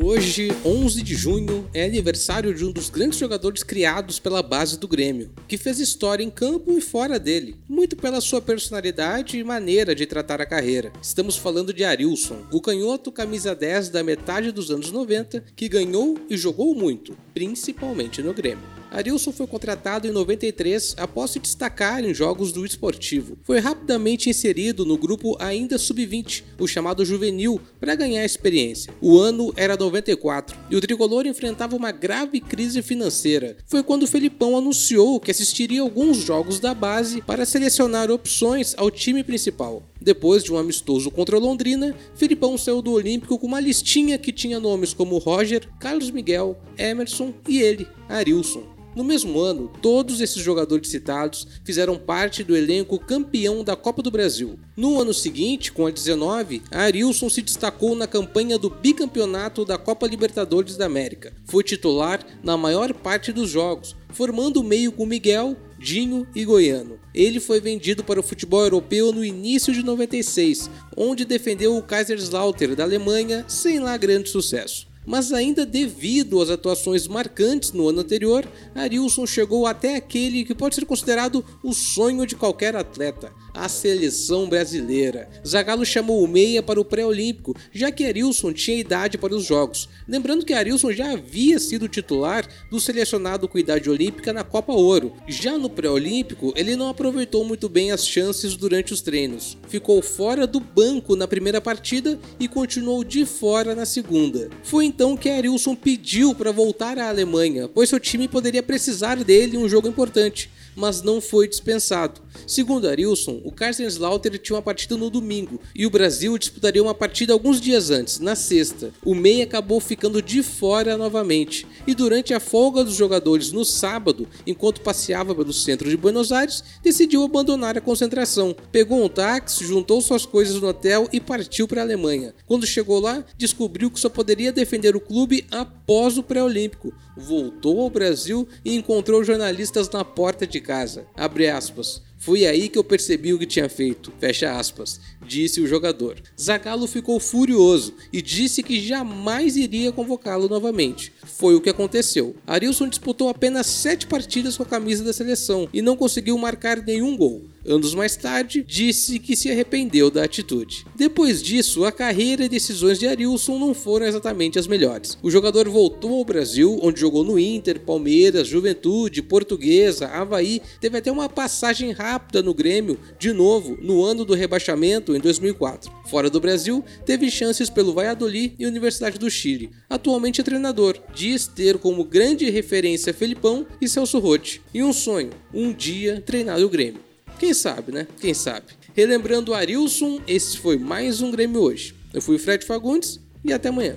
Hoje, 11 de junho, é aniversário de um dos grandes jogadores criados pela base do Grêmio, que fez história em campo e fora dele, muito pela sua personalidade e maneira de tratar a carreira. Estamos falando de Arilson, o canhoto camisa 10 da metade dos anos 90, que ganhou e jogou muito, principalmente no Grêmio. Arilson foi contratado em 93 após se destacar em jogos do esportivo. Foi rapidamente inserido no grupo ainda sub-20, o chamado juvenil, para ganhar experiência. O ano era 94 e o tricolor enfrentava uma grave crise financeira. Foi quando Felipão anunciou que assistiria alguns jogos da base para selecionar opções ao time principal. Depois de um amistoso contra Londrina, Filipão saiu do Olímpico com uma listinha que tinha nomes como Roger, Carlos Miguel, Emerson e ele, Arilson. No mesmo ano, todos esses jogadores citados fizeram parte do elenco campeão da Copa do Brasil. No ano seguinte, com a 19, Arilson se destacou na campanha do bicampeonato da Copa Libertadores da América. Foi titular na maior parte dos jogos, formando o meio com Miguel, Dinho e Goiano. Ele foi vendido para o futebol europeu no início de 96, onde defendeu o Kaiserslautern da Alemanha sem lá grande sucesso. Mas ainda devido às atuações marcantes no ano anterior, Arilson chegou até aquele que pode ser considerado o sonho de qualquer atleta, a seleção brasileira. Zagallo chamou o meia para o pré-olímpico, já que Arilson tinha idade para os jogos. Lembrando que Arilson já havia sido titular do selecionado com idade olímpica na Copa Ouro. Já no pré-olímpico, ele não aproveitou muito bem as chances durante os treinos. Ficou fora do banco na primeira partida e continuou de fora na segunda. Foi então que Arilson pediu para voltar à Alemanha, pois seu time poderia precisar dele em um jogo importante mas não foi dispensado. Segundo Arilson, o Kaiserslautern tinha uma partida no domingo e o Brasil disputaria uma partida alguns dias antes, na sexta. O Mei acabou ficando de fora novamente e durante a folga dos jogadores no sábado, enquanto passeava pelo centro de Buenos Aires, decidiu abandonar a concentração. Pegou um táxi, juntou suas coisas no hotel e partiu para a Alemanha. Quando chegou lá, descobriu que só poderia defender o clube após o pré-olímpico. Voltou ao Brasil e encontrou jornalistas na porta de casa. Abre aspas. Foi aí que eu percebi o que tinha feito. Fecha aspas disse o jogador. Zagallo ficou furioso e disse que jamais iria convocá-lo novamente. Foi o que aconteceu. Arilson disputou apenas sete partidas com a camisa da seleção e não conseguiu marcar nenhum gol. Anos mais tarde, disse que se arrependeu da atitude. Depois disso, a carreira e decisões de Arilson não foram exatamente as melhores. O jogador voltou ao Brasil, onde jogou no Inter, Palmeiras, Juventude, Portuguesa, Havaí, teve até uma passagem rápida no Grêmio, de novo, no ano do rebaixamento, em 2004. Fora do Brasil, teve chances pelo Valladolid e Universidade do Chile. Atualmente é treinador. Diz ter como grande referência Felipão e Celso Rotti. E um sonho, um dia treinar o Grêmio. Quem sabe, né? Quem sabe. Relembrando Arilson, esse foi mais um Grêmio hoje. Eu fui o Fred Fagundes e até amanhã.